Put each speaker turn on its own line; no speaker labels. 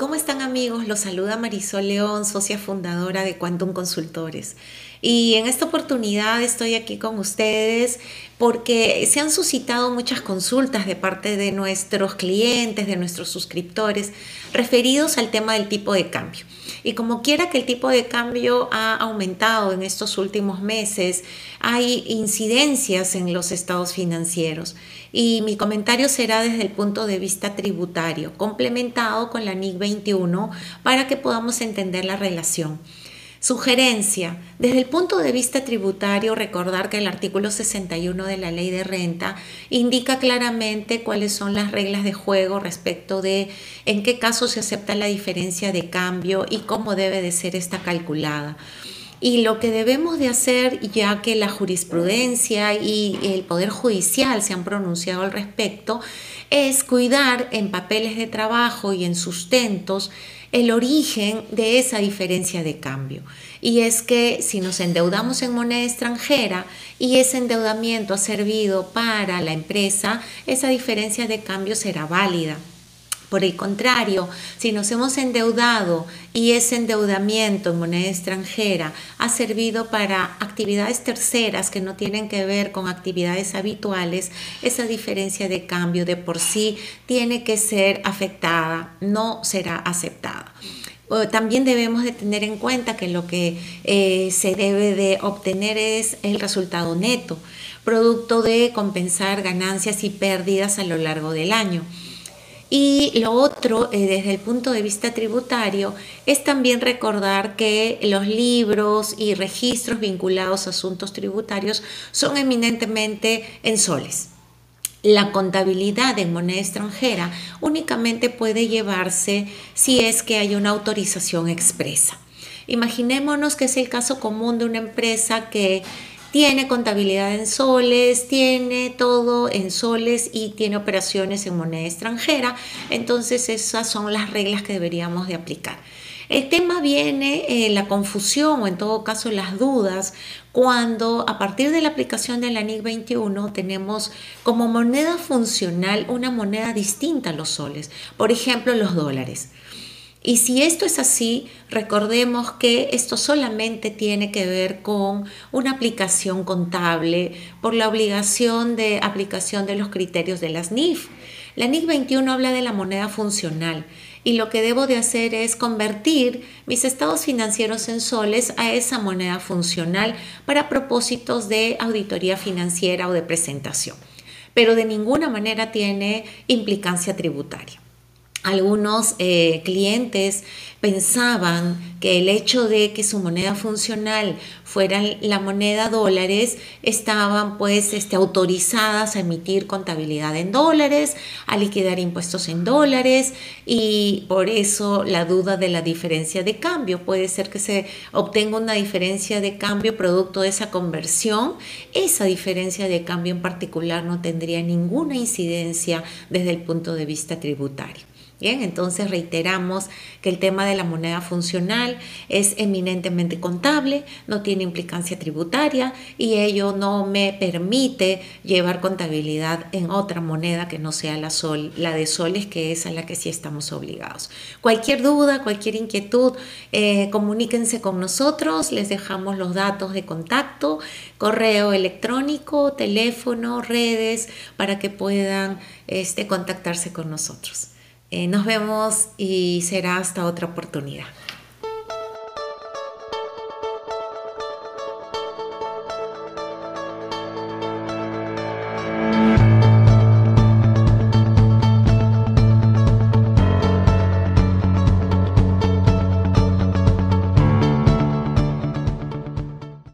¿Cómo están amigos? Los saluda Marisol León, socia fundadora de Quantum Consultores. Y en esta oportunidad estoy aquí con ustedes porque se han suscitado muchas consultas de parte de nuestros clientes, de nuestros suscriptores, referidos al tema del tipo de cambio. Y como quiera que el tipo de cambio ha aumentado en estos últimos meses, hay incidencias en los estados financieros. Y mi comentario será desde el punto de vista tributario, complementado con la NIC 21 para que podamos entender la relación. Sugerencia. Desde el punto de vista tributario, recordar que el artículo 61 de la ley de renta indica claramente cuáles son las reglas de juego respecto de en qué caso se acepta la diferencia de cambio y cómo debe de ser esta calculada. Y lo que debemos de hacer, ya que la jurisprudencia y el Poder Judicial se han pronunciado al respecto, es cuidar en papeles de trabajo y en sustentos el origen de esa diferencia de cambio. Y es que si nos endeudamos en moneda extranjera y ese endeudamiento ha servido para la empresa, esa diferencia de cambio será válida. Por el contrario, si nos hemos endeudado y ese endeudamiento en moneda extranjera ha servido para actividades terceras que no tienen que ver con actividades habituales, esa diferencia de cambio de por sí tiene que ser afectada, no será aceptada también debemos de tener en cuenta que lo que eh, se debe de obtener es el resultado neto, producto de compensar ganancias y pérdidas a lo largo del año. Y lo otro, eh, desde el punto de vista tributario, es también recordar que los libros y registros vinculados a asuntos tributarios son eminentemente en soles. La contabilidad en moneda extranjera únicamente puede llevarse si es que hay una autorización expresa. Imaginémonos que es el caso común de una empresa que tiene contabilidad en soles, tiene todo en soles y tiene operaciones en moneda extranjera. Entonces esas son las reglas que deberíamos de aplicar. El tema viene eh, la confusión o en todo caso las dudas cuando a partir de la aplicación de la NIC 21 tenemos como moneda funcional una moneda distinta a los soles, por ejemplo los dólares. Y si esto es así, recordemos que esto solamente tiene que ver con una aplicación contable por la obligación de aplicación de los criterios de las NIF. La NIF 21 habla de la moneda funcional y lo que debo de hacer es convertir mis estados financieros en soles a esa moneda funcional para propósitos de auditoría financiera o de presentación, pero de ninguna manera tiene implicancia tributaria algunos eh, clientes pensaban que el hecho de que su moneda funcional fuera la moneda dólares estaban pues este, autorizadas a emitir contabilidad en dólares, a liquidar impuestos en dólares y por eso la duda de la diferencia de cambio. Puede ser que se obtenga una diferencia de cambio producto de esa conversión. Esa diferencia de cambio en particular no tendría ninguna incidencia desde el punto de vista tributario. Bien, entonces reiteramos que el tema de la moneda funcional es eminentemente contable, no tiene implicancia tributaria y ello no me permite llevar contabilidad en otra moneda que no sea la sol, la de soles, que es a la que sí estamos obligados. Cualquier duda, cualquier inquietud, eh, comuníquense con nosotros, les dejamos los datos de contacto, correo electrónico, teléfono, redes, para que puedan este, contactarse con nosotros. Eh, nos vemos y será hasta otra oportunidad.